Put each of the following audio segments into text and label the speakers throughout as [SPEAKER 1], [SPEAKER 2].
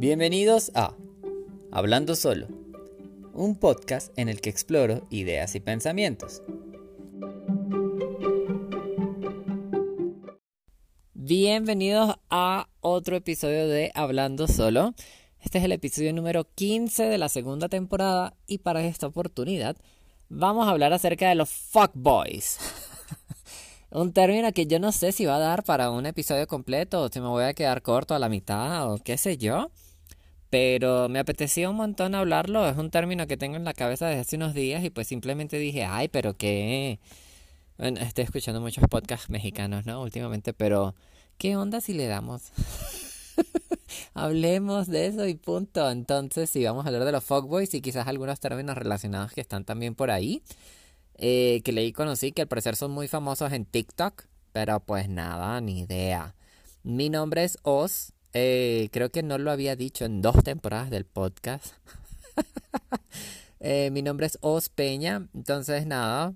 [SPEAKER 1] Bienvenidos a Hablando Solo, un podcast en el que exploro ideas y pensamientos. Bienvenidos a otro episodio de Hablando Solo. Este es el episodio número 15 de la segunda temporada y para esta oportunidad vamos a hablar acerca de los fuckboys. un término que yo no sé si va a dar para un episodio completo o si me voy a quedar corto a la mitad o qué sé yo. Pero me apetecía un montón hablarlo. Es un término que tengo en la cabeza desde hace unos días y pues simplemente dije, ay, pero qué... Bueno, estoy escuchando muchos podcasts mexicanos, ¿no? Últimamente, pero ¿qué onda si le damos? Hablemos de eso y punto. Entonces, si vamos a hablar de los fuckboys y quizás algunos términos relacionados que están también por ahí, eh, que leí conocí, que al parecer son muy famosos en TikTok, pero pues nada, ni idea. Mi nombre es Oz, eh, creo que no lo había dicho en dos temporadas del podcast. Eh, mi nombre es Oz Peña, entonces nada,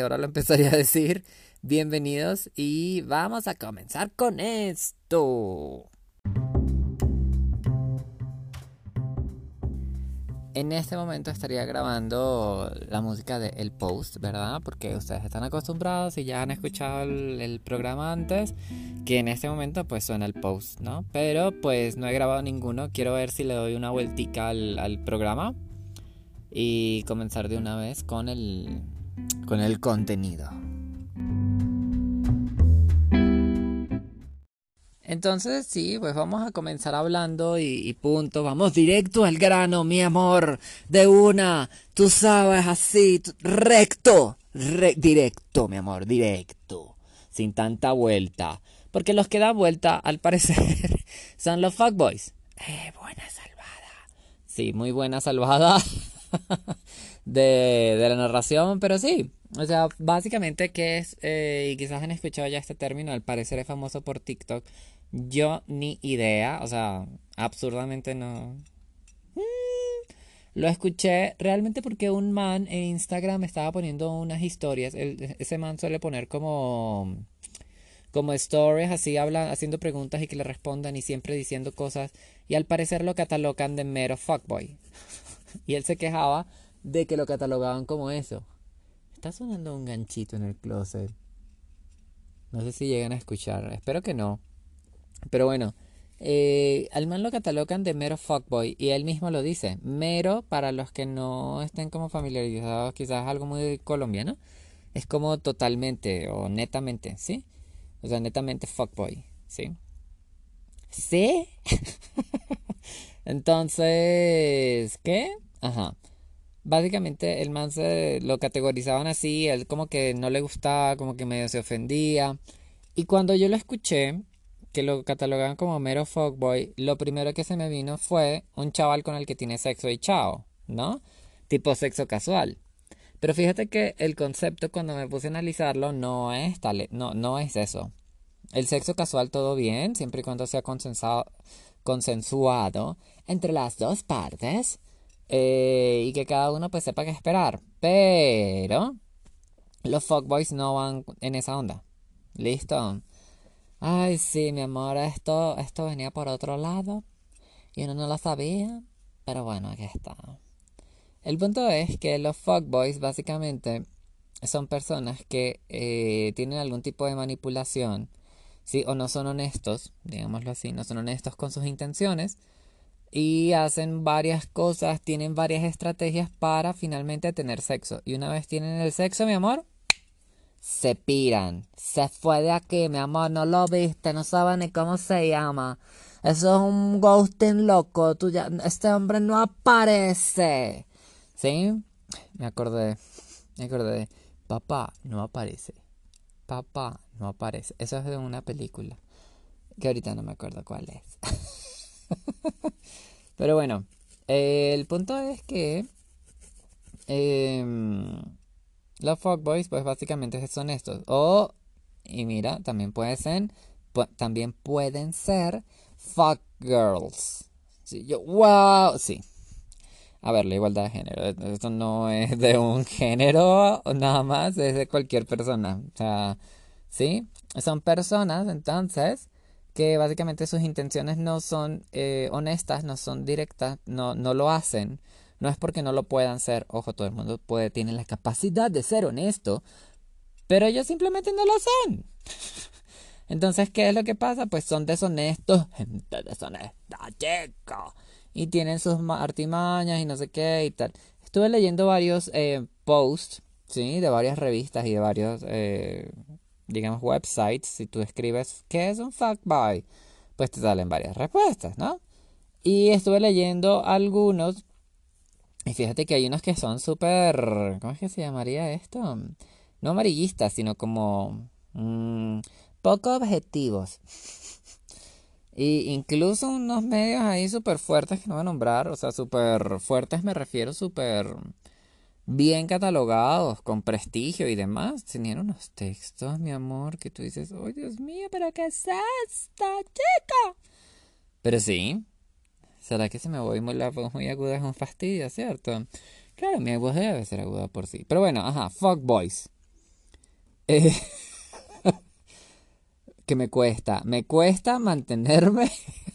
[SPEAKER 1] ahora lo empezaría a decir. Bienvenidos y vamos a comenzar con esto. En este momento estaría grabando la música de El Post, ¿verdad? Porque ustedes están acostumbrados y ya han escuchado el, programa antes, que en este momento pues suena el Post, ¿no? Pero pues no he grabado ninguno, quiero ver si le doy una vueltica al, al programa y comenzar de una vez con el, con el contenido. Entonces, sí, pues vamos a comenzar hablando y, punto. Vamos directo al grano, mi amor. De una. Tú sabes, así, recto. directo, mi amor, directo. Sin tanta vuelta. Porque los que dan vuelta, al parecer, son los fuckboys. Eh, buena salvada. Sí, muy buena salvada de, de la narración, pero sí. O sea, básicamente que es, eh, y quizás han escuchado ya este término, al parecer es famoso por TikTok, yo ni idea, o sea, absurdamente no. Mm, lo escuché realmente porque un man en Instagram estaba poniendo unas historias. ese man suele poner como como stories así habla, haciendo preguntas y que le respondan y siempre diciendo cosas y al parecer lo catalogan de mero fuckboy. y él se quejaba de que lo catalogaban como eso. Está sonando un ganchito en el closet. No sé si llegan a escuchar, espero que no. Pero bueno, eh, al man lo catalogan de mero fuckboy y él mismo lo dice. Mero, para los que no estén como familiarizados, quizás algo muy colombiano, es como totalmente o netamente, ¿sí? O sea, netamente fuckboy, ¿sí? ¿Sí? Entonces, ¿qué? Ajá. Básicamente el man se lo categorizaban así, él como que no le gustaba, como que medio se ofendía. Y cuando yo lo escuché, que lo catalogan como mero fuckboy, lo primero que se me vino fue un chaval con el que tiene sexo y chao, ¿no? Tipo sexo casual. Pero fíjate que el concepto cuando me puse a analizarlo no es tal, no, no es eso. El sexo casual todo bien, siempre y cuando sea consensuado entre las dos partes eh, y que cada uno pues sepa qué esperar. Pero los fuckboys no van en esa onda. ¿Listo? Ay, sí, mi amor, esto, esto venía por otro lado y uno no lo sabía, pero bueno, aquí está. El punto es que los fuckboys básicamente son personas que eh, tienen algún tipo de manipulación, ¿sí? O no son honestos, digámoslo así, no son honestos con sus intenciones y hacen varias cosas, tienen varias estrategias para finalmente tener sexo. Y una vez tienen el sexo, mi amor, se piran. Se fue de aquí, mi amor, no lo viste, no sabe ni cómo se llama. Eso es un ghosting loco. Tú ya, este hombre no aparece. ¿Sí? Me acordé. Me acordé. Papá no aparece. Papá no aparece. Eso es de una película. Que ahorita no me acuerdo cuál es. Pero bueno. el punto es que. Eh, los fuckboys, pues básicamente son estos. O, y mira, también pueden ser, también pueden ser fuckgirls. Sí, yo, wow, sí. A ver, la igualdad de género. Esto no es de un género nada más, es de cualquier persona. O sea, ¿sí? Son personas, entonces, que básicamente sus intenciones no son eh, honestas, no son directas, no, no lo hacen. No es porque no lo puedan ser, ojo, todo el mundo puede, tiene la capacidad de ser honesto, pero ellos simplemente no lo son. Entonces, ¿qué es lo que pasa? Pues son deshonestos, gente deshonesta, chico. Y tienen sus artimañas y no sé qué y tal. Estuve leyendo varios eh, posts, ¿sí? De varias revistas y de varios, eh, digamos, websites. Si tú escribes, ¿qué es un fuckboy? Pues te salen varias respuestas, ¿no? Y estuve leyendo algunos. Y fíjate que hay unos que son súper... ¿Cómo es que se llamaría esto? No amarillistas, sino como... Mmm, poco objetivos. Y incluso unos medios ahí súper fuertes que no voy a nombrar, o sea, súper fuertes me refiero, súper bien catalogados, con prestigio y demás. Tenían unos textos, mi amor, que tú dices, oh Dios mío, pero ¿qué es esta chica? Pero sí, ¿será que se me voy muy la voz muy aguda es un fastidio, cierto? Claro, mi voz debe ser aguda por sí. Pero bueno, ajá, fuck boys. Eh, que me cuesta. Me cuesta mantenerme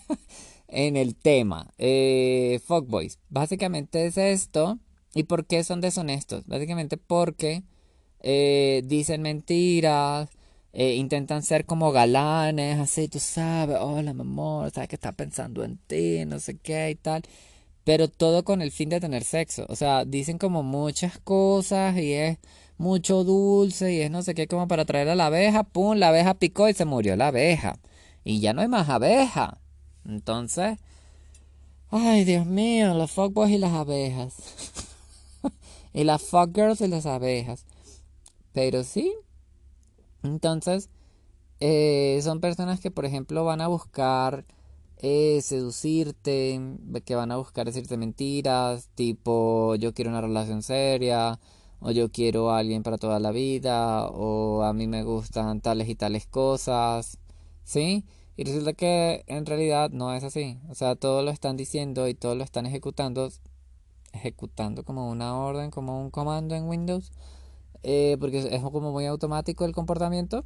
[SPEAKER 1] en el tema. Eh, Fuckboys. Básicamente es esto. ¿Y por qué son deshonestos? Básicamente porque eh, dicen mentiras. Eh, intentan ser como galanes, así, tú sabes, hola mi amor, sabes que está pensando en ti, no sé qué y tal. Pero todo con el fin de tener sexo. O sea, dicen como muchas cosas y es mucho dulce y es no sé qué como para traer a la abeja, pum, la abeja picó y se murió la abeja. Y ya no hay más abeja. Entonces, ay Dios mío, los fuckboys y las abejas. y las fuckgirls y las abejas. Pero sí. Entonces, eh, son personas que, por ejemplo, van a buscar eh, seducirte, que van a buscar decirte mentiras, tipo yo quiero una relación seria, o yo quiero a alguien para toda la vida, o a mí me gustan tales y tales cosas, ¿sí? Y resulta que en realidad no es así. O sea, todo lo están diciendo y todo lo están ejecutando, ejecutando como una orden, como un comando en Windows, eh, porque es como muy automático el comportamiento,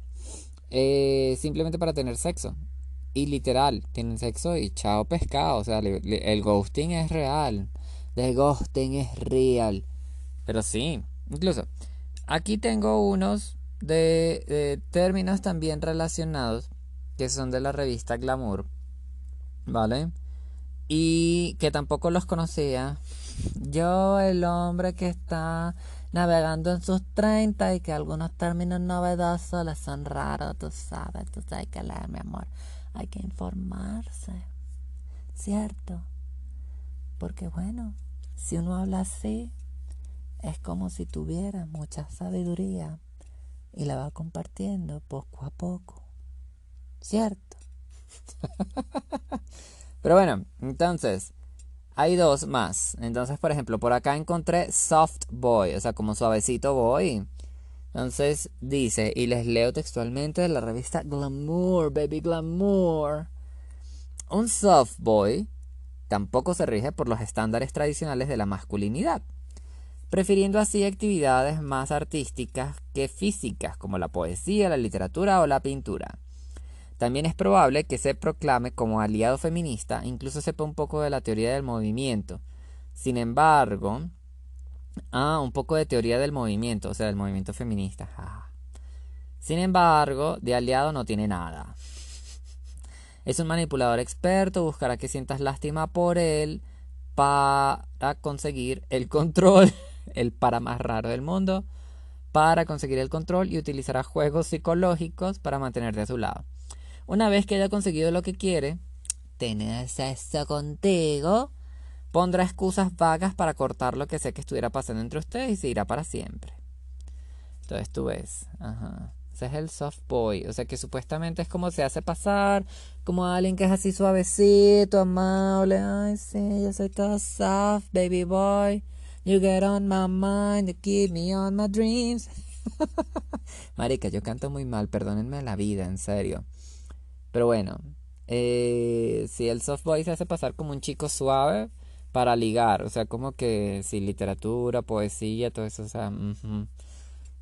[SPEAKER 1] eh, simplemente para tener sexo. Y literal, tienen sexo y chao pescado. O sea, el ghosting es real. El ghosting es real. Pero sí, Incluso, aquí tengo unos de, términos también relacionados que son de la revista Glamour, ¿vale? Y que tampoco los conocía. Yo, el hombre que está navegando en sus 30 y que algunos términos novedosos les son raros, tú sabes, entonces hay que leer, mi amor, hay que informarse, ¿cierto? Porque bueno, si uno habla así, es como si tuviera mucha sabiduría y la va compartiendo poco a poco. ¿Cierto? Pero bueno, entonces, hay dos más. Entonces, por ejemplo, por acá encontré soft boy, o sea, como suavecito boy. Entonces dice, y les leo textualmente de la revista Glamour, Baby Glamour. Un soft boy tampoco se rige por los estándares tradicionales de la masculinidad prefiriendo así actividades más artísticas que físicas, como la poesía, la literatura o la pintura. También es probable que se proclame como aliado feminista, incluso sepa un poco de la teoría del movimiento. Sin embargo, ah, un poco de teoría del movimiento, o sea, del movimiento feminista. Sin embargo, de aliado no tiene nada. Es un manipulador experto, buscará que sientas lástima por él para conseguir el control el para más raro del mundo, para conseguir el control y utilizará juegos psicológicos para mantenerte a su lado. Una vez que haya conseguido lo que quiere, tener sexo contigo, pondrá excusas vagas para cortar lo que sé que estuviera pasando entre ustedes y se irá para siempre. Entonces tú ves, ajá. Ese es el soft boy, o sea que supuestamente es como se hace pasar, como alguien que es así suavecito, amable, ay sí, yo soy todo soft, baby boy. You get on my mind, you keep me on my dreams. Marica, yo canto muy mal, perdónenme la vida, en serio. Pero bueno, eh, si el soft boy se hace pasar como un chico suave para ligar, o sea, como que si literatura, poesía, todo eso, o sea,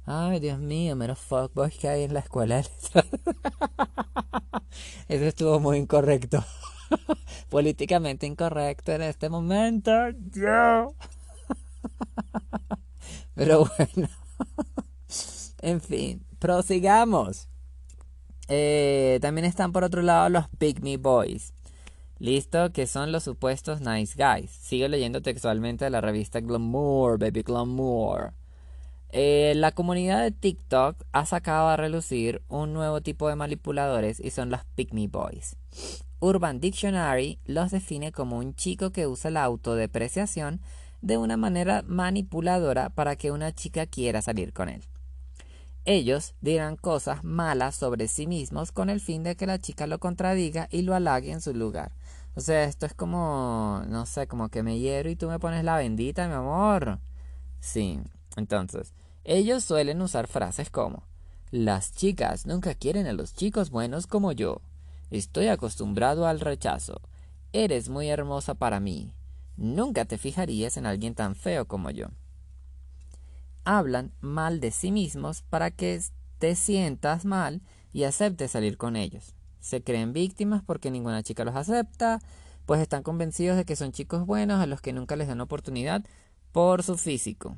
[SPEAKER 1] Ay, Dios mío, menos fuckboys que hay en la escuela Eso estuvo muy incorrecto. Políticamente incorrecto en este momento. Pero bueno. en fin, prosigamos. Eh, también están por otro lado los Pick Me Boys. Listo, que son los supuestos nice guys. Sigo leyendo textualmente de la revista Glamour, Baby Glamour. Eh, la comunidad de TikTok ha sacado a relucir un nuevo tipo de manipuladores y son los Pick Me Boys. Urban Dictionary los define como un chico que usa la autodepreciación de una manera manipuladora para que una chica quiera salir con él. Ellos dirán cosas malas sobre sí mismos con el fin de que la chica lo contradiga y lo halague en su lugar. O sea, esto es como, no sé, como que me hiero y tú me pones la bendita, mi amor. Sí, entonces, ellos suelen usar frases como, las chicas nunca quieren a los chicos buenos como yo. Estoy acostumbrado al rechazo. Eres muy hermosa para mí. Nunca te fijarías en alguien tan feo como yo. Hablan mal de sí mismos para que te sientas mal y aceptes salir con ellos. Se creen víctimas porque ninguna chica los acepta, pues están convencidos de que son chicos buenos a los que nunca les dan oportunidad por su físico.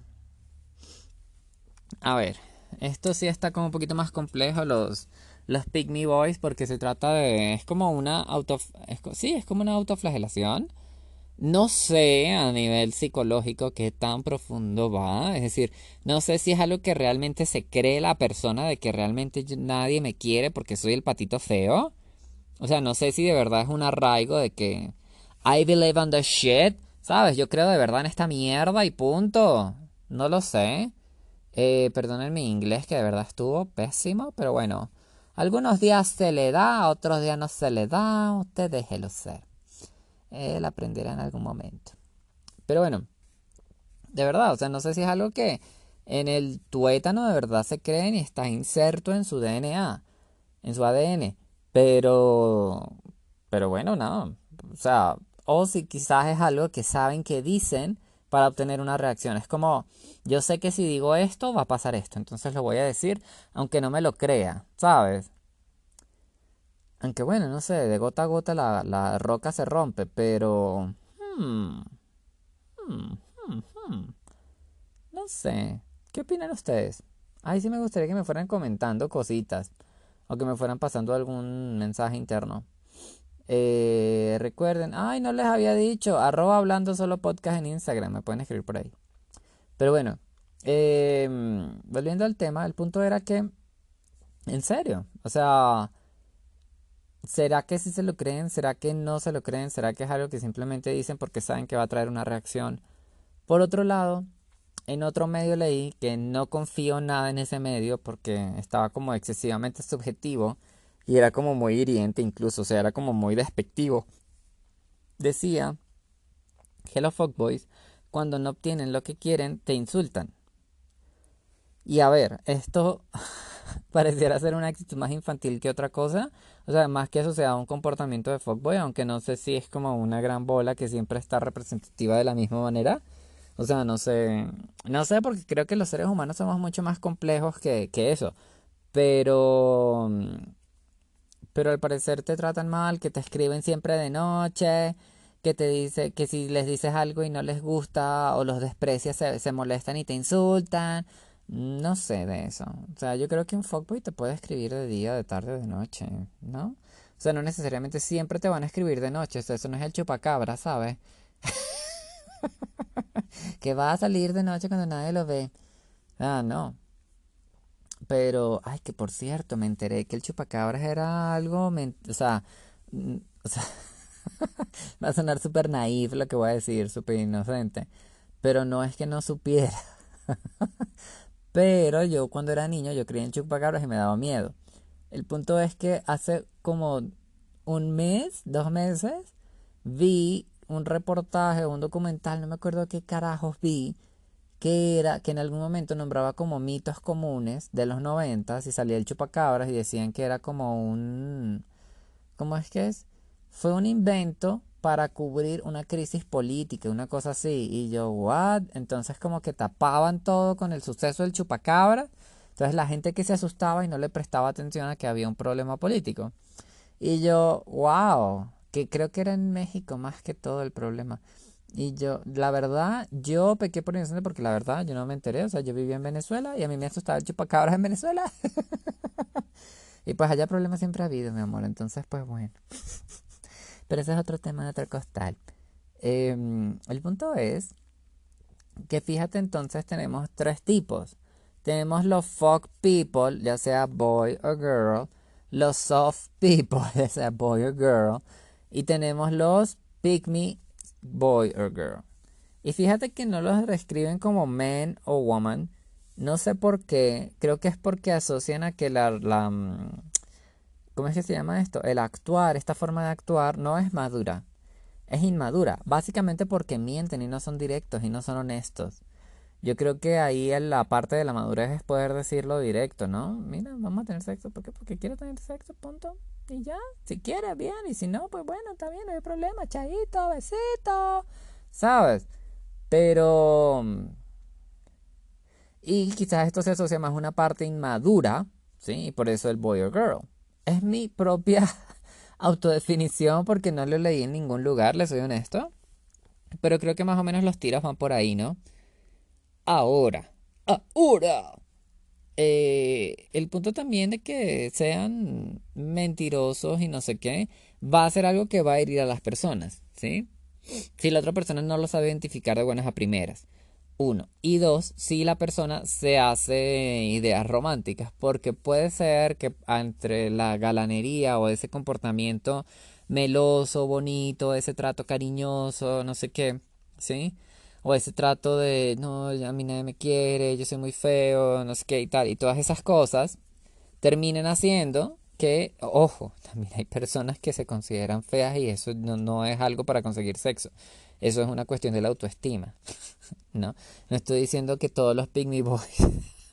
[SPEAKER 1] A ver, esto sí está como un poquito más complejo los los Boys porque se trata de es como una auto sí, es como una autoflagelación. No sé a nivel psicológico qué tan profundo va, es decir, no sé si es algo que realmente se cree la persona de que realmente nadie me quiere porque soy el patito feo. O sea, no sé si de verdad es un arraigo de que I believe on the shit, ¿sabes? Yo creo de verdad en esta mierda y punto. No lo sé. Eh, perdonen mi inglés que de verdad estuvo pésimo, pero bueno. Algunos días se le da, otros días no se le da, usted déjelo ser. Él aprenderá en algún momento. Pero bueno, de verdad, o sea, no sé si es algo que en el tuétano de verdad se creen y está inserto en su DNA, en su ADN. Pero, pero bueno, no. O sea, o si quizás es algo que saben que dicen para obtener una reacción. Es como, yo sé que si digo esto, va a pasar esto, entonces lo voy a decir, aunque no me lo crea, ¿sabes? Aunque bueno, no sé, de gota a gota la, roca se rompe, pero... Hmm, hmm, hmm, no sé, ¿qué opinan ustedes? Ay, sí me gustaría que me fueran comentando cositas o que me fueran pasando algún mensaje interno. Eh, recuerden, ay, no les había dicho, arroba hablando solo podcast en Instagram, me pueden escribir por ahí. Pero bueno, em, volviendo al tema, el punto era que, en serio, o sea, ¿será que sí se lo creen? ¿Será que no se lo creen? ¿Será que es algo que simplemente dicen porque saben que va a traer una reacción? Por otro lado, en otro medio leí que no confío nada en ese medio porque estaba como excesivamente subjetivo y era como muy hiriente incluso, o sea, era como muy despectivo. Decía, Hello Fuckboys, cuando no obtienen lo que quieren, te insultan. Y a ver, esto pareciera ser una actitud más infantil que otra cosa. O sea, más que eso sea un comportamiento de fuckboy, aunque no sé si es como una gran bola que siempre está representativa de la misma manera. O sea, no sé. No sé, porque creo que los seres humanos somos mucho más complejos que, que eso. Pero pero al parecer te tratan mal, que te escriben siempre de noche, que te dice que si les dices algo y no les gusta o los desprecias se, molestan y te insultan. No sé de eso. O sea, yo creo que un fuckboy te puede escribir de día, de tarde, de noche, ¿no? O sea, no necesariamente siempre te van a escribir de noche. eso no es el chupacabra, ¿sabes? que va a salir de noche cuando nadie lo ve. Ah, no. Pero, ay, que por cierto, me enteré que el chupacabras era algo, o sea, o sea va a sonar súper naif lo que voy a decir, súper inocente, pero no es que no supiera. pero yo cuando era niño, yo creía en chupacabras y me daba miedo. El punto es que hace como un mes, dos meses, vi un reportaje, un documental, no me acuerdo qué carajos vi, que era que en algún momento nombraba como mitos comunes de los noventas y salía el chupacabras y decían que era como un ¿cómo es que es? Fue un invento para cubrir una crisis política, una cosa así. Y yo, ¿what? Entonces como que tapaban todo con el suceso del chupacabra. Entonces la gente que se asustaba y no le prestaba atención a que había un problema político. Y yo, wow, que creo que era en México más que todo el problema. Y yo, la verdad, yo pequé por inocente porque la verdad yo no me enteré. O sea, yo vivía en Venezuela y a mí me asustaba el chupacabras en Venezuela. y pues allá problemas siempre ha habido, mi amor. Entonces, pues bueno. Pero ese es otro tema de otro costal. Em, el punto es que fíjate entonces tenemos tres tipos. Tenemos los fuck people, ya sea boy o girl. Los soft people, ya sea boy o girl. Y tenemos los pick me boy or girl. Y fíjate que no los describen como man o woman. No sé por qué. Creo que es porque asocian a que la, la mm, ¿cómo es que se llama esto? El actuar, esta forma de actuar no es madura. Es inmadura. Básicamente porque mienten y no son directos y no son honestos. Yo creo que ahí la parte de la madurez es poder decirlo directo, ¿no? Mira, vamos a tener sexo. ¿Por qué? Porque quiero tener sexo, punto. Y ya, si quieres, bien. Y si no, pues bueno, está bien, no hay problema. Chaito, besito. ¿Sabes? Pero... Y quizás esto se asocia más a una parte inmadura, ¿sí? Y por eso el boy or girl. Es mi propia autodefinición porque no lo leí en ningún lugar, le soy honesto. Pero creo que más o menos los tiros van por ahí, ¿no? Ahora, ahora. Eh, el punto también de que sean mentirosos y no sé qué, va a ser algo que va a herir a las personas, ¿sí? Si la otra persona no lo sabe identificar de buenas a primeras. Uno. Y dos, si la persona se hace ideas románticas, porque puede ser que entre la galanería o ese comportamiento meloso, bonito, ese trato cariñoso, no sé qué, ¿sí? o ese trato de, no, a mí nadie me quiere, yo soy muy feo, no sé qué y tal, y todas esas cosas terminen haciendo que, ojo, también hay personas que se consideran feas y eso no, no es algo para conseguir sexo. Eso es una cuestión de la autoestima. ¿No? No estoy diciendo que todos los pygmy boys,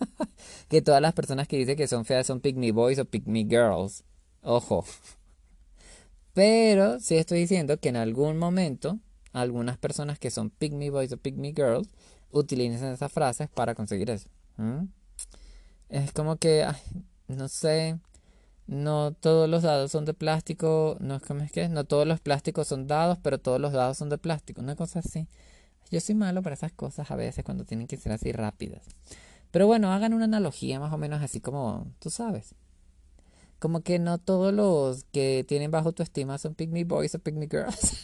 [SPEAKER 1] que todas las personas que dicen que son feas son pygmy boys o pygmy girls. Ojo. Pero sí estoy diciendo que en algún momento algunas personas que son me boys o me girls utilizan esas frases para conseguir eso. Es como que, no sé, no todos los dados son de plástico, no es que, no todos los plásticos son dados, pero todos los dados son de plástico, una cosa así. Yo soy malo para esas cosas a veces cuando tienen que ser así rápidas. Pero bueno, hagan una analogía más o menos así como, tú sabes. Como que no todos los que tienen bajo autoestima son pick me boys o pick me girls.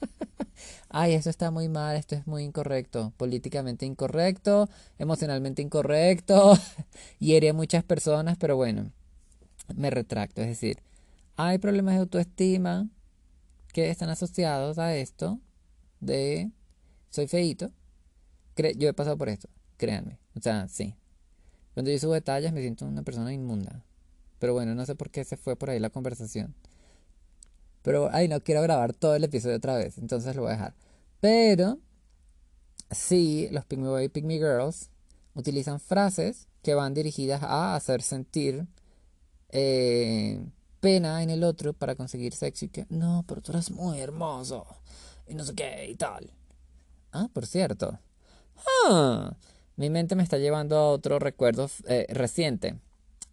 [SPEAKER 1] ay, eso está muy mal, esto es muy incorrecto, políticamente incorrecto, emocionalmente incorrecto, hiere a muchas personas, pero bueno, me retracto, es decir, hay problemas de autoestima que están asociados a esto de soy feito. yo he pasado por esto, créanme. O sea, sí. Cuando yo subo detalles me siento una persona inmunda. Pero bueno, no sé por qué se fue por ahí la conversación. Pero, ay, no quiero grabar todo el episodio otra vez, entonces lo voy a dejar. Pero, sí, los Pygmy Boy y Pygmy Girls utilizan frases que van dirigidas a hacer sentir eh, pena en el otro para conseguir sexo y que, no, pero tú eres muy hermoso y no sé qué y tal. Ah, por cierto. Ah, mi mente me está llevando a otro recuerdo eh, reciente.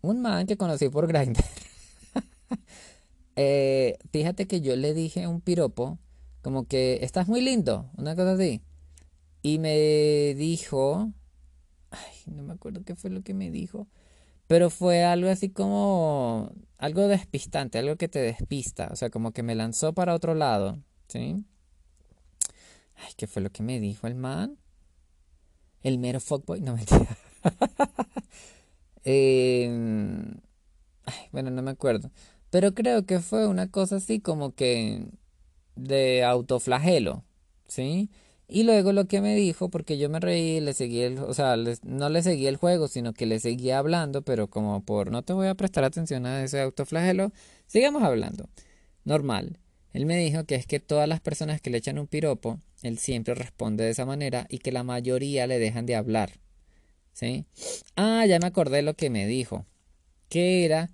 [SPEAKER 1] Un man que conocí por Grindr. Eh, fíjate que yo le dije un piropo, como que estás muy lindo, una cosa así. Y me dijo, ay, no me acuerdo qué fue lo que me dijo, pero fue algo así como, algo despistante, algo que te despista, o sea, como que me lanzó para otro lado, ¿sí? Ay, ¿qué fue lo que me dijo el man? El mero fuckboy, no mentira. eh, ay, bueno, no me acuerdo. Pero creo que fue una cosa así como que de autoflagelo, ¿sí? Y luego lo que me dijo, porque yo me reí, le seguí el, o sea, no le seguí el juego, sino que le seguía hablando, pero como por no te voy a prestar atención a ese autoflagelo, sigamos hablando. Normal. Él me dijo que es que todas las personas que le echan un piropo, él siempre responde de esa manera y que la mayoría le dejan de hablar. ¿Sí? Ah, ya me acordé lo que me dijo. Que era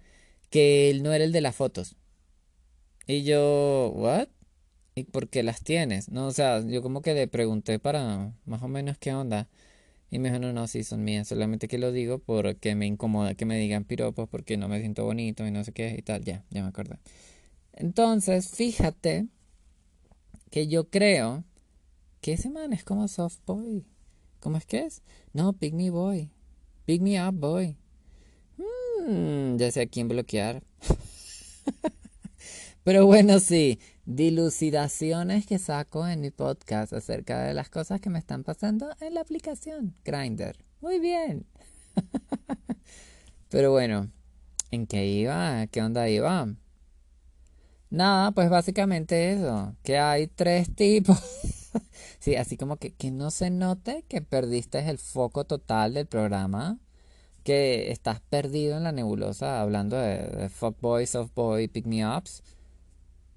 [SPEAKER 1] que él no era el de las fotos. Y yo, ¿what? ¿Y por qué las tienes? No, o sea, yo como que le pregunté para más o menos qué onda. Y me dijo, no, no, sí, son mías. Solamente que lo digo porque me incomoda que me digan piropos porque no me siento bonito y no sé qué y tal. Ya, ya me acordé. Entonces, fíjate que yo creo que ese man es como soft boy. ¿Cómo es que es? No, pick me boy. Pick me up boy. Mm, ya sé a quién bloquear. Pero bueno, sí, dilucidaciones que saco en mi podcast acerca de las cosas que me están pasando en la aplicación Grinder. Muy bien. Pero bueno, ¿en qué iba? ¿Qué onda iba? Nada, pues básicamente eso, que hay tres tipos. sí, así como que, que no se note que perdiste el foco total del programa, que estás perdido en la nebulosa hablando de, de fuckboy, softboy, pick me ups.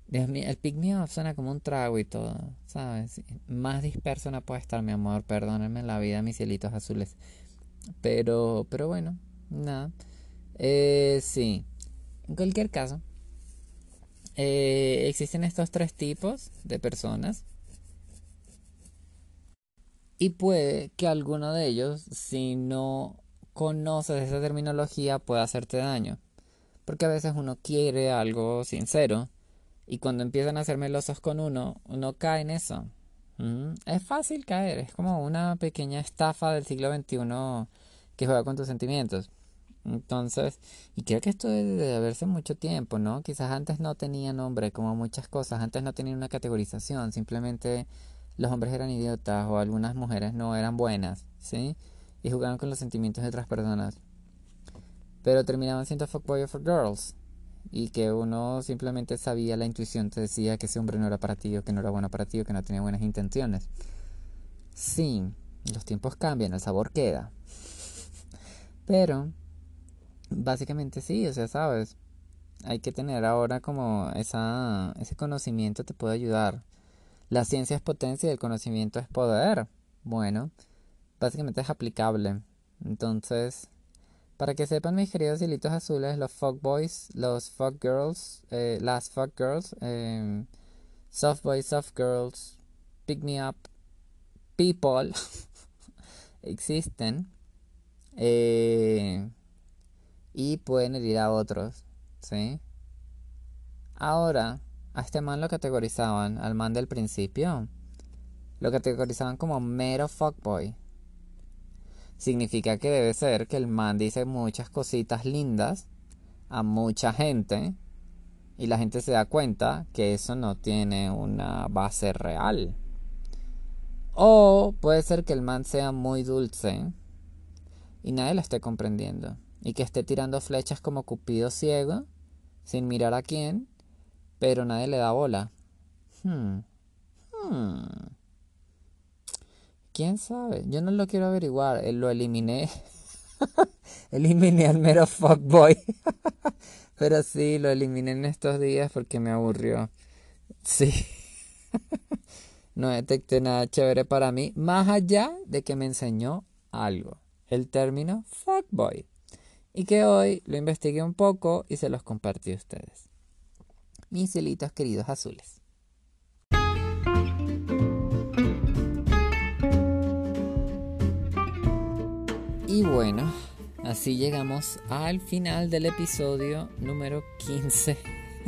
[SPEAKER 1] Dios mío, el pick me up suena como un trago y todo, ¿sabes? Más disperso no puede estar, mi amor, perdónenme la vida, mis cielitos azules. Pero, pero bueno, nada. Eh, sí, en cualquier caso. Eh, existen estos tres tipos de personas. Y puede que alguno de ellos, si no conoces esa terminología, pueda hacerte daño. Porque a veces uno quiere algo sincero. Y cuando empiezan a ser melosos con uno, uno cae en eso. Mm, es fácil caer. Es como una pequeña estafa del siglo XXI que juega con tus sentimientos. Entonces, y creo que esto debe de haberse mucho tiempo, ¿no? Quizás antes no tenía nombre, como muchas cosas, antes no tenían una categorización, simplemente los hombres eran idiotas o algunas mujeres no eran buenas, ¿sí? Y jugaban con los sentimientos de otras personas. Pero terminaban siendo fuckboy for girls. Y que uno simplemente sabía, la intuición te decía que ese hombre no era para ti, o que no era bueno para ti, o que no tenía buenas intenciones. Sí, los tiempos cambian, el sabor queda. Pero Básicamente sí, o sea, sabes, hay que tener ahora como esa, ese conocimiento te puede ayudar. La ciencia es potencia y el conocimiento es poder. Bueno, básicamente es aplicable. Entonces, para que sepan mis queridos hilitos azules, los fuck boys, los fuck girls, eh, las fuck girls, eh, soft boys, soft girls, pick me up, people, existen. Eh, y pueden herir a otros, ¿sí? Ahora, a este man lo categorizaban, al man del principio, lo categorizaban como mero fuckboy. Significa que debe ser que el man dice muchas cositas lindas a mucha gente y la gente se da cuenta que eso no tiene una base real. O puede ser que el man sea muy dulce y nadie lo esté comprendiendo y que esté tirando flechas como Cupido ciego, sin mirar a quién, pero nadie le da bola. Hmm. Hmm. ¿Quién sabe? Yo no lo quiero averiguar, eh, lo eliminé. eliminé al mero fuckboy. pero sí, lo eliminé en estos días porque me aburrió. Sí. no detecté nada chévere para mí, más allá de que me enseñó algo. El término fuckboy y que hoy lo investigué un poco y se los compartí a ustedes. Queridos azules. Y bueno, así llegamos al final del episodio número 15.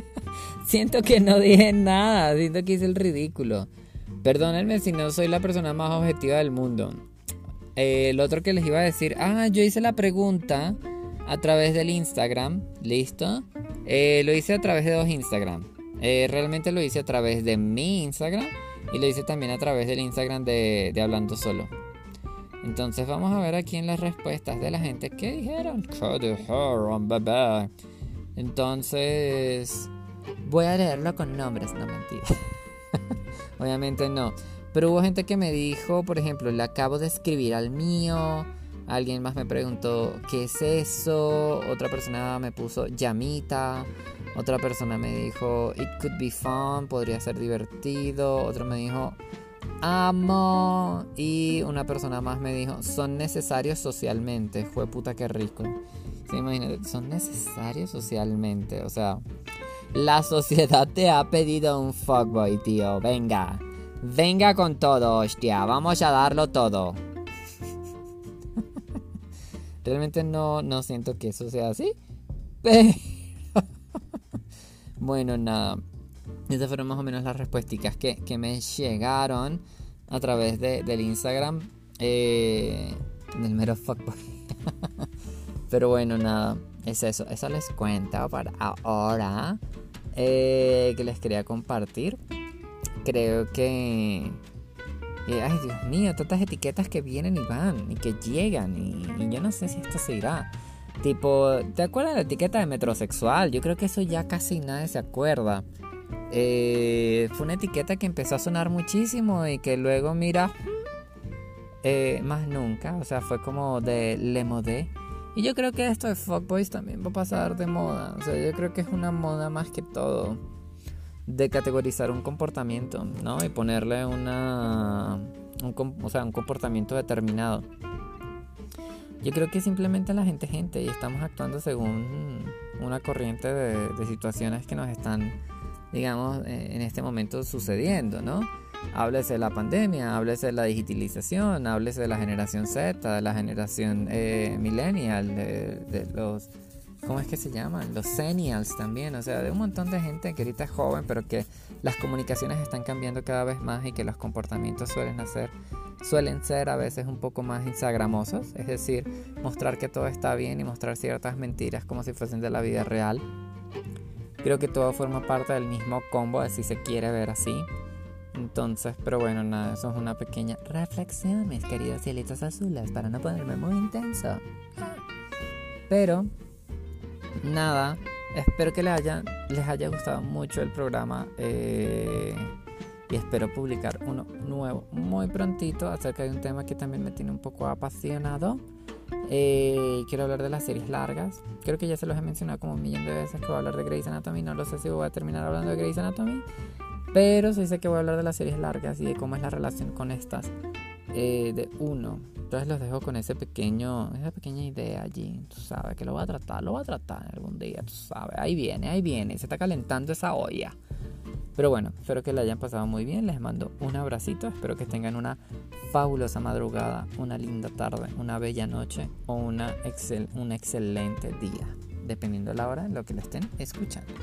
[SPEAKER 1] siento que no dije nada, siento que hice el ridículo. Perdónenme si no soy la persona más objetiva del mundo. El otro que les iba a decir, ah, yo hice la pregunta a través del Instagram, ¿listo? Eh, lo hice a través de dos Instagram. Eh, realmente lo hice a través de mi Instagram y lo hice también a través del Instagram de, de Hablando Solo. Entonces vamos a ver aquí en las respuestas de la gente qué dijeron. Entonces voy a leerlo con nombres, no mentira. Obviamente no. Pero hubo gente que me dijo, por ejemplo, le acabo de escribir al mío. Alguien más me preguntó, ¿qué es eso? Otra persona me puso llamita. Otra persona me dijo, it could be fun, podría ser divertido. Otro me dijo, amo. Y una persona más me dijo, son necesarios socialmente. Fue puta que rico. Sí, imagínate, son necesarios socialmente. O sea, la sociedad te ha pedido un fuckboy, tío. Venga. Venga con todo, hostia. Vamos a darlo todo. Realmente no, no siento que eso sea así. Bueno, nada. Estas fueron más o menos las respuestas que, que me llegaron a través de, del Instagram eh, del mero fuckboy. Pero bueno, nada, es eso. Eso les cuento para ahora eh, que les quería compartir. Creo que... ay, Dios mío, tantas etiquetas que vienen y van y que llegan y, yo no sé si esto se irá. Tipo, ¿te acuerdas de la etiqueta de metrosexual? Yo creo que eso ya casi nadie se acuerda. Eh, fue una etiqueta que empezó a sonar muchísimo y que luego, mira, eh, más nunca. O sea, fue como de le modé. Y yo creo que esto de fuckboys también va a pasar de moda. O sea, yo creo que es una moda más que todo de categorizar un comportamiento, ¿no? Y ponerle una. Un, o sea, un comportamiento determinado. Yo creo que simplemente la gente es gente y estamos actuando según una corriente de, situaciones que nos están digamos, eh, en este momento sucediendo, ¿no? Háblese de la pandemia, háblese de la digitalización, háblese de la generación Z, de la generación eh, millennial, de, los, ¿cómo es que se llaman? Los senials también, o sea, de un montón de gente que ahorita es joven, pero que las comunicaciones están cambiando cada vez más y que los comportamientos suelen hacer suelen ser a veces un poco más instagramosos, es decir, mostrar que todo está bien y mostrar ciertas mentiras como si fuesen de la vida real. Creo que todo forma parte del mismo combo, así se quiere ver así. Entonces, pero bueno, nada, eso es una pequeña reflexión, mis queridos cielitos azules, para no ponerme muy intenso. Pero, nada, espero que les haya, les haya gustado mucho el programa eh, y espero publicar uno nuevo muy prontito acerca de un tema que también me tiene un poco apasionado. Eh, quiero hablar de las series largas. Creo que ya se los he mencionado como un millón de veces que voy a hablar de Grey's Anatomy. No lo sé si voy a terminar hablando de Grey's Anatomy. Pero sí sé que voy a hablar de las series largas y de cómo es la relación con estas. Eh, de uno. Entonces los dejo con ese pequeño, esa pequeña idea allí. Tú sabes que lo voy a tratar, lo voy a tratar algún día. Tú sabes, ahí viene, ahí viene. Se está calentando esa olla. Pero bueno, espero que la hayan pasado muy bien. Les mando un abracito. Espero que tengan una fabulosa madrugada, una linda tarde, una bella noche o una excel un excelente día, dependiendo de la hora en lo que lo estén escuchando.